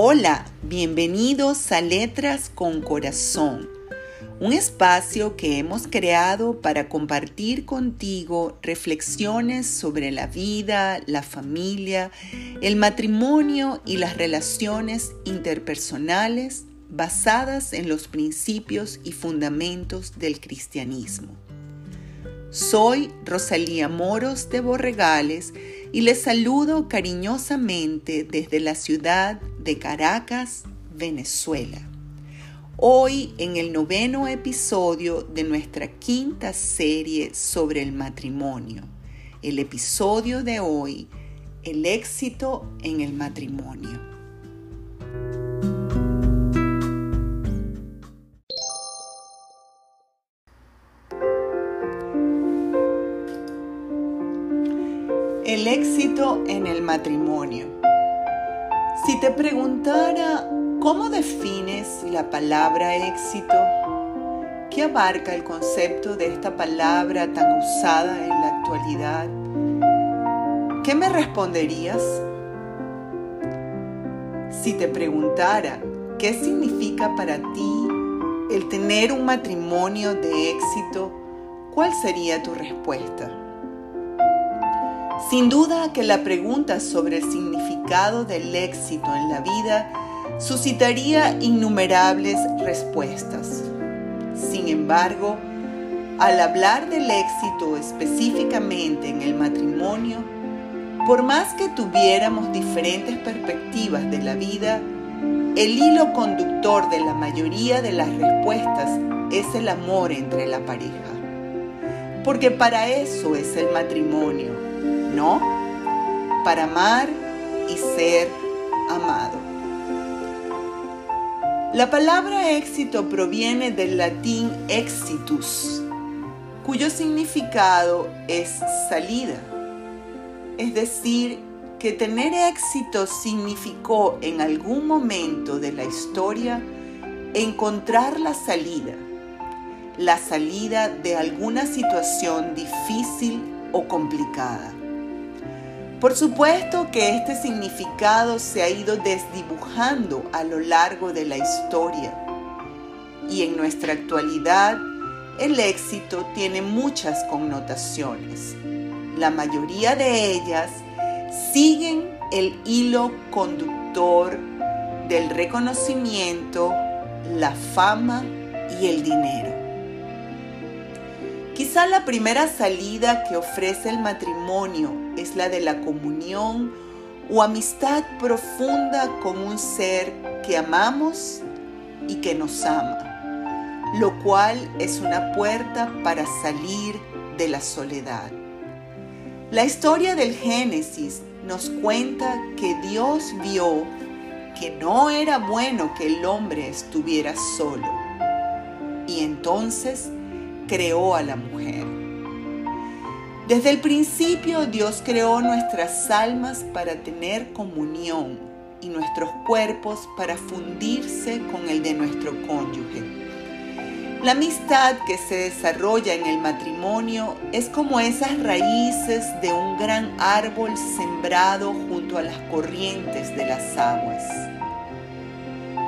Hola, bienvenidos a Letras con Corazón, un espacio que hemos creado para compartir contigo reflexiones sobre la vida, la familia, el matrimonio y las relaciones interpersonales basadas en los principios y fundamentos del cristianismo. Soy Rosalía Moros de Borregales y les saludo cariñosamente desde la ciudad de Caracas, Venezuela. Hoy en el noveno episodio de nuestra quinta serie sobre el matrimonio. El episodio de hoy, el éxito en el matrimonio. El éxito en el matrimonio. Si te preguntara cómo defines la palabra éxito, ¿qué abarca el concepto de esta palabra tan usada en la actualidad? ¿Qué me responderías? Si te preguntara qué significa para ti el tener un matrimonio de éxito, ¿cuál sería tu respuesta? Sin duda que la pregunta sobre el significado del éxito en la vida suscitaría innumerables respuestas. Sin embargo, al hablar del éxito específicamente en el matrimonio, por más que tuviéramos diferentes perspectivas de la vida, el hilo conductor de la mayoría de las respuestas es el amor entre la pareja. Porque para eso es el matrimonio no para amar y ser amado. La palabra éxito proviene del latín exitus, cuyo significado es salida. Es decir, que tener éxito significó en algún momento de la historia encontrar la salida, la salida de alguna situación difícil o complicada. Por supuesto que este significado se ha ido desdibujando a lo largo de la historia y en nuestra actualidad el éxito tiene muchas connotaciones. La mayoría de ellas siguen el hilo conductor del reconocimiento, la fama y el dinero. Quizá la primera salida que ofrece el matrimonio es la de la comunión o amistad profunda con un ser que amamos y que nos ama, lo cual es una puerta para salir de la soledad. La historia del Génesis nos cuenta que Dios vio que no era bueno que el hombre estuviera solo y entonces creó a la mujer. Desde el principio Dios creó nuestras almas para tener comunión y nuestros cuerpos para fundirse con el de nuestro cónyuge. La amistad que se desarrolla en el matrimonio es como esas raíces de un gran árbol sembrado junto a las corrientes de las aguas.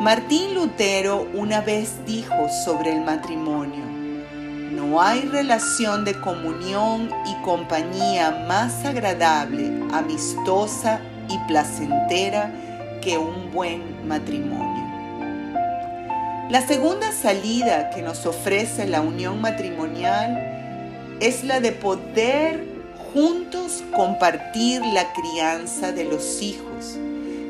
Martín Lutero una vez dijo sobre el matrimonio, no hay relación de comunión y compañía más agradable, amistosa y placentera que un buen matrimonio. La segunda salida que nos ofrece la unión matrimonial es la de poder juntos compartir la crianza de los hijos,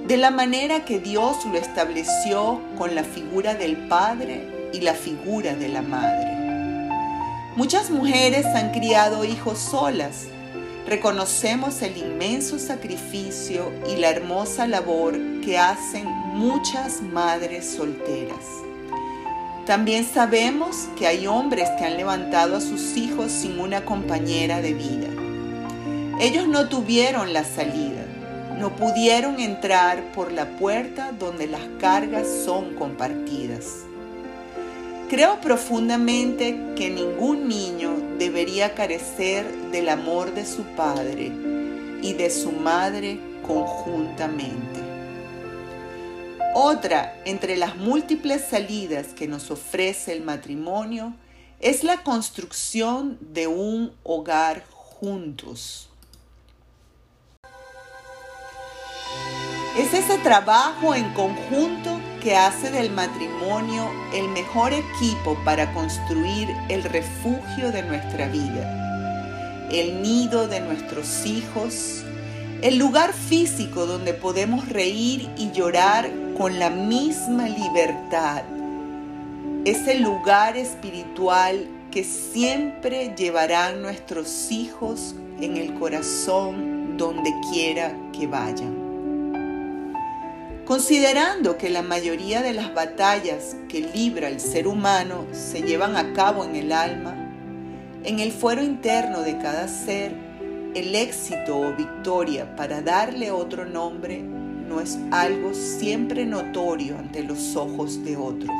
de la manera que Dios lo estableció con la figura del Padre y la figura de la Madre. Muchas mujeres han criado hijos solas. Reconocemos el inmenso sacrificio y la hermosa labor que hacen muchas madres solteras. También sabemos que hay hombres que han levantado a sus hijos sin una compañera de vida. Ellos no tuvieron la salida, no pudieron entrar por la puerta donde las cargas son compartidas. Creo profundamente que ningún niño debería carecer del amor de su padre y de su madre conjuntamente. Otra entre las múltiples salidas que nos ofrece el matrimonio es la construcción de un hogar juntos. Es ese trabajo en conjunto que hace del matrimonio el mejor equipo para construir el refugio de nuestra vida, el nido de nuestros hijos, el lugar físico donde podemos reír y llorar con la misma libertad, es el lugar espiritual que siempre llevarán nuestros hijos en el corazón donde quiera que vayan. Considerando que la mayoría de las batallas que libra el ser humano se llevan a cabo en el alma, en el fuero interno de cada ser, el éxito o victoria para darle otro nombre no es algo siempre notorio ante los ojos de otros.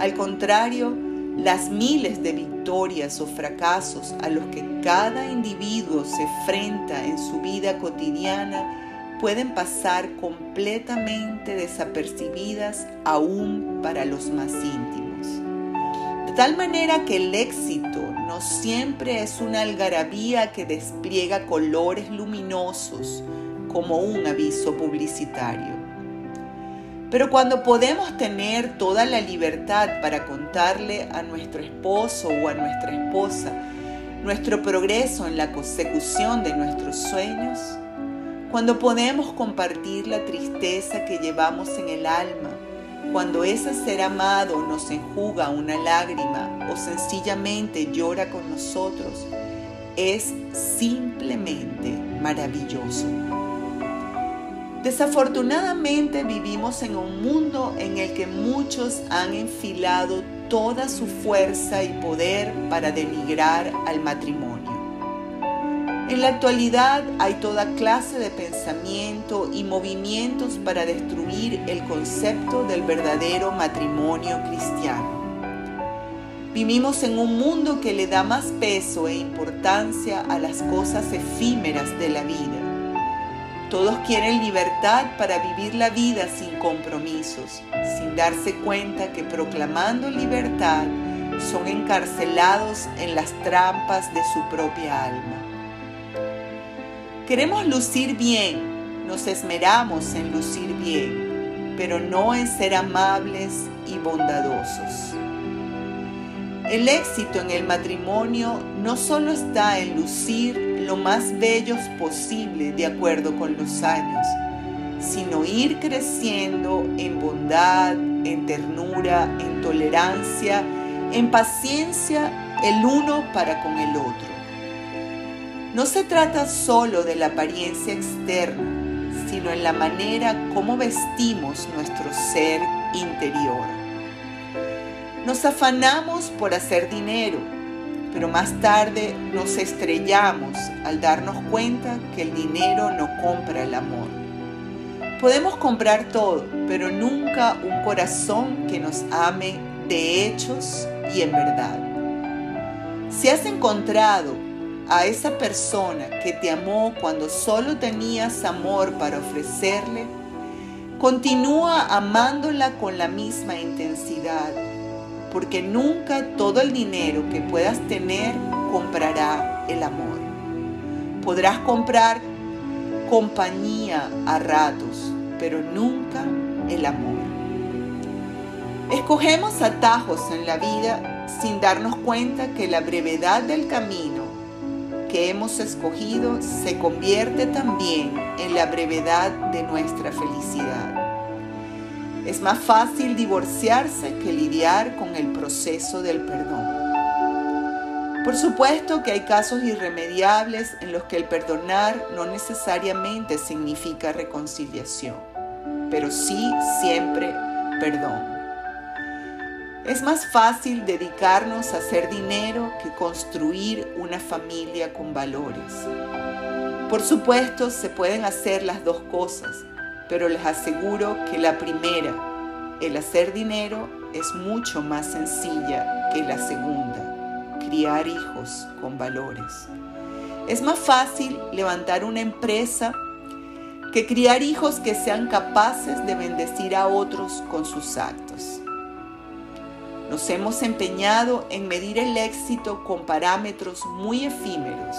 Al contrario, las miles de victorias o fracasos a los que cada individuo se enfrenta en su vida cotidiana pueden pasar completamente desapercibidas aún para los más íntimos. De tal manera que el éxito no siempre es una algarabía que despliega colores luminosos como un aviso publicitario. Pero cuando podemos tener toda la libertad para contarle a nuestro esposo o a nuestra esposa nuestro progreso en la consecución de nuestros sueños, cuando podemos compartir la tristeza que llevamos en el alma, cuando ese ser amado nos enjuga una lágrima o sencillamente llora con nosotros, es simplemente maravilloso. Desafortunadamente vivimos en un mundo en el que muchos han enfilado toda su fuerza y poder para denigrar al matrimonio. En la actualidad hay toda clase de pensamiento y movimientos para destruir el concepto del verdadero matrimonio cristiano. Vivimos en un mundo que le da más peso e importancia a las cosas efímeras de la vida. Todos quieren libertad para vivir la vida sin compromisos, sin darse cuenta que proclamando libertad son encarcelados en las trampas de su propia alma. Queremos lucir bien, nos esmeramos en lucir bien, pero no en ser amables y bondadosos. El éxito en el matrimonio no solo está en lucir lo más bellos posible de acuerdo con los años, sino ir creciendo en bondad, en ternura, en tolerancia, en paciencia el uno para con el otro. No se trata solo de la apariencia externa, sino en la manera como vestimos nuestro ser interior. Nos afanamos por hacer dinero, pero más tarde nos estrellamos al darnos cuenta que el dinero no compra el amor. Podemos comprar todo, pero nunca un corazón que nos ame de hechos y en verdad. Si has encontrado a esa persona que te amó cuando solo tenías amor para ofrecerle, continúa amándola con la misma intensidad, porque nunca todo el dinero que puedas tener comprará el amor. Podrás comprar compañía a ratos, pero nunca el amor. Escogemos atajos en la vida sin darnos cuenta que la brevedad del camino que hemos escogido se convierte también en la brevedad de nuestra felicidad. Es más fácil divorciarse que lidiar con el proceso del perdón. Por supuesto que hay casos irremediables en los que el perdonar no necesariamente significa reconciliación, pero sí siempre perdón. Es más fácil dedicarnos a hacer dinero que construir una familia con valores. Por supuesto, se pueden hacer las dos cosas, pero les aseguro que la primera, el hacer dinero, es mucho más sencilla que la segunda, criar hijos con valores. Es más fácil levantar una empresa que criar hijos que sean capaces de bendecir a otros con sus actos. Nos hemos empeñado en medir el éxito con parámetros muy efímeros.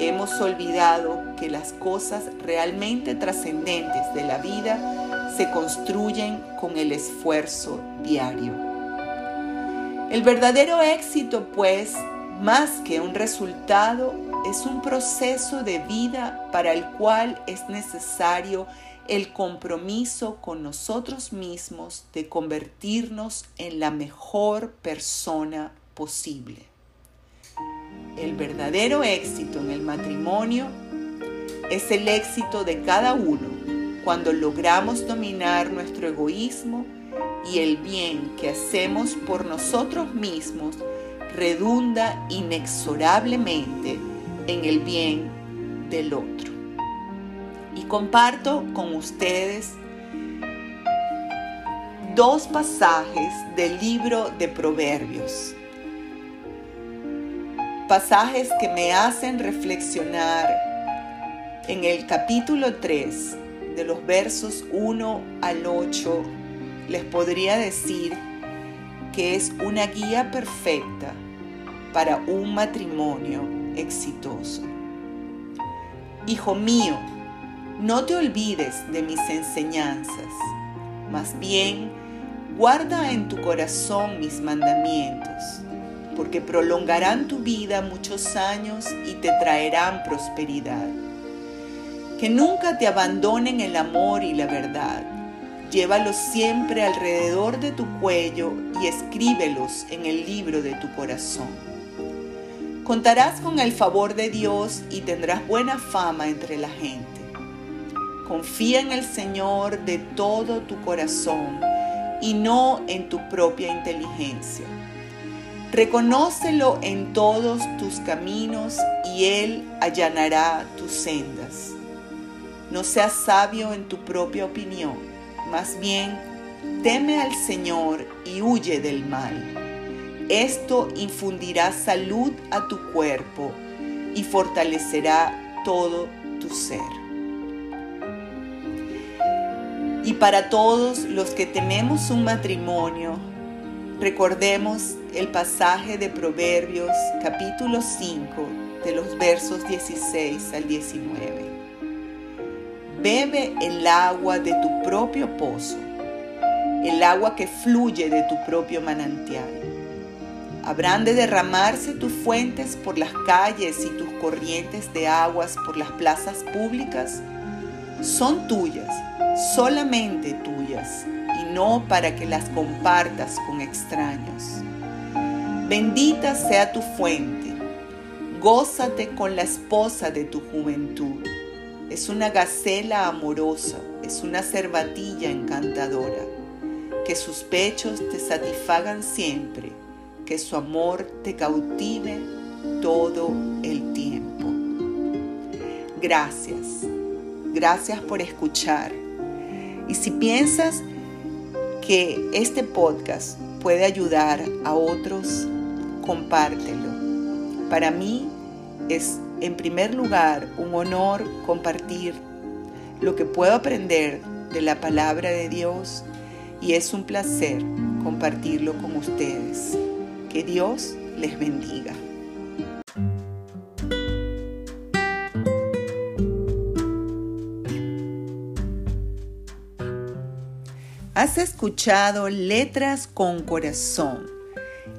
Hemos olvidado que las cosas realmente trascendentes de la vida se construyen con el esfuerzo diario. El verdadero éxito, pues, más que un resultado, es un proceso de vida para el cual es necesario el compromiso con nosotros mismos de convertirnos en la mejor persona posible. El verdadero éxito en el matrimonio es el éxito de cada uno cuando logramos dominar nuestro egoísmo y el bien que hacemos por nosotros mismos redunda inexorablemente en el bien del otro. Y comparto con ustedes dos pasajes del libro de Proverbios. Pasajes que me hacen reflexionar en el capítulo 3, de los versos 1 al 8, les podría decir que es una guía perfecta para un matrimonio exitoso. Hijo mío, no te olvides de mis enseñanzas, más bien guarda en tu corazón mis mandamientos, porque prolongarán tu vida muchos años y te traerán prosperidad. Que nunca te abandonen el amor y la verdad. Llévalos siempre alrededor de tu cuello y escríbelos en el libro de tu corazón Contarás con el favor de Dios y tendrás buena fama entre la gente. Confía en el Señor de todo tu corazón y no en tu propia inteligencia. Reconócelo en todos tus caminos y Él allanará tus sendas. No seas sabio en tu propia opinión, más bien teme al Señor y huye del mal. Esto infundirá salud a tu cuerpo y fortalecerá todo tu ser. Y para todos los que tenemos un matrimonio, recordemos el pasaje de Proverbios capítulo 5 de los versos 16 al 19. Bebe el agua de tu propio pozo, el agua que fluye de tu propio manantial Habrán de derramarse tus fuentes por las calles y tus corrientes de aguas por las plazas públicas. Son tuyas, solamente tuyas, y no para que las compartas con extraños. Bendita sea tu fuente, gózate con la esposa de tu juventud. Es una gacela amorosa, es una cervatilla encantadora. Que sus pechos te satisfagan siempre que su amor te cautive todo el tiempo. Gracias, gracias por escuchar. Y si piensas que este podcast puede ayudar a otros, compártelo. Para mí es en primer lugar un honor compartir lo que puedo aprender de la palabra de Dios y es un placer compartirlo con ustedes. Que Dios les bendiga. Has escuchado Letras con Corazón,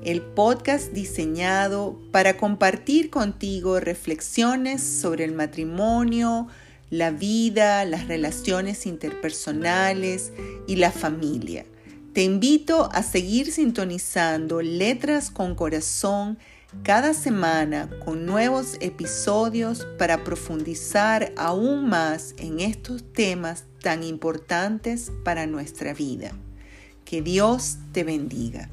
el podcast diseñado para compartir contigo reflexiones sobre el matrimonio, la vida, las relaciones interpersonales y la familia. Te invito a seguir sintonizando Letras con Corazón cada semana con nuevos episodios para profundizar aún más en estos temas tan importantes para nuestra vida. Que Dios te bendiga.